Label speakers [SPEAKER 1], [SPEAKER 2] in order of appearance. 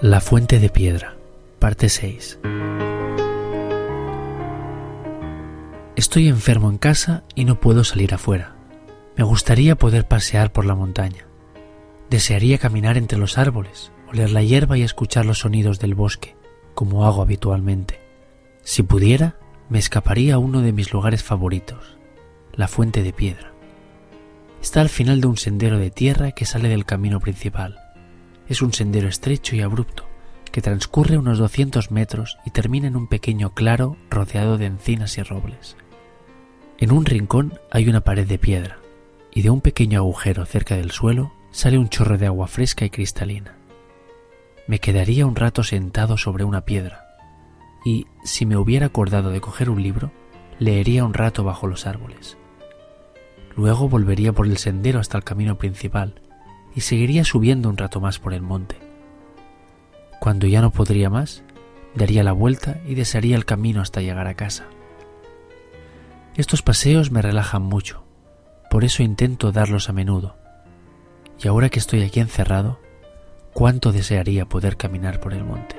[SPEAKER 1] La fuente de piedra, parte 6. Estoy enfermo en casa y no puedo salir afuera. Me gustaría poder pasear por la montaña. Desearía caminar entre los árboles, oler la hierba y escuchar los sonidos del bosque, como hago habitualmente. Si pudiera, me escaparía a uno de mis lugares favoritos, la fuente de piedra. Está al final de un sendero de tierra que sale del camino principal es un sendero estrecho y abrupto que transcurre unos 200 metros y termina en un pequeño claro rodeado de encinas y robles. En un rincón hay una pared de piedra y de un pequeño agujero cerca del suelo sale un chorro de agua fresca y cristalina. Me quedaría un rato sentado sobre una piedra y, si me hubiera acordado de coger un libro, leería un rato bajo los árboles. Luego volvería por el sendero hasta el camino principal y seguiría subiendo un rato más por el monte. Cuando ya no podría más, daría la vuelta y desearía el camino hasta llegar a casa. Estos paseos me relajan mucho, por eso intento darlos a menudo. Y ahora que estoy aquí encerrado, cuánto desearía poder caminar por el monte.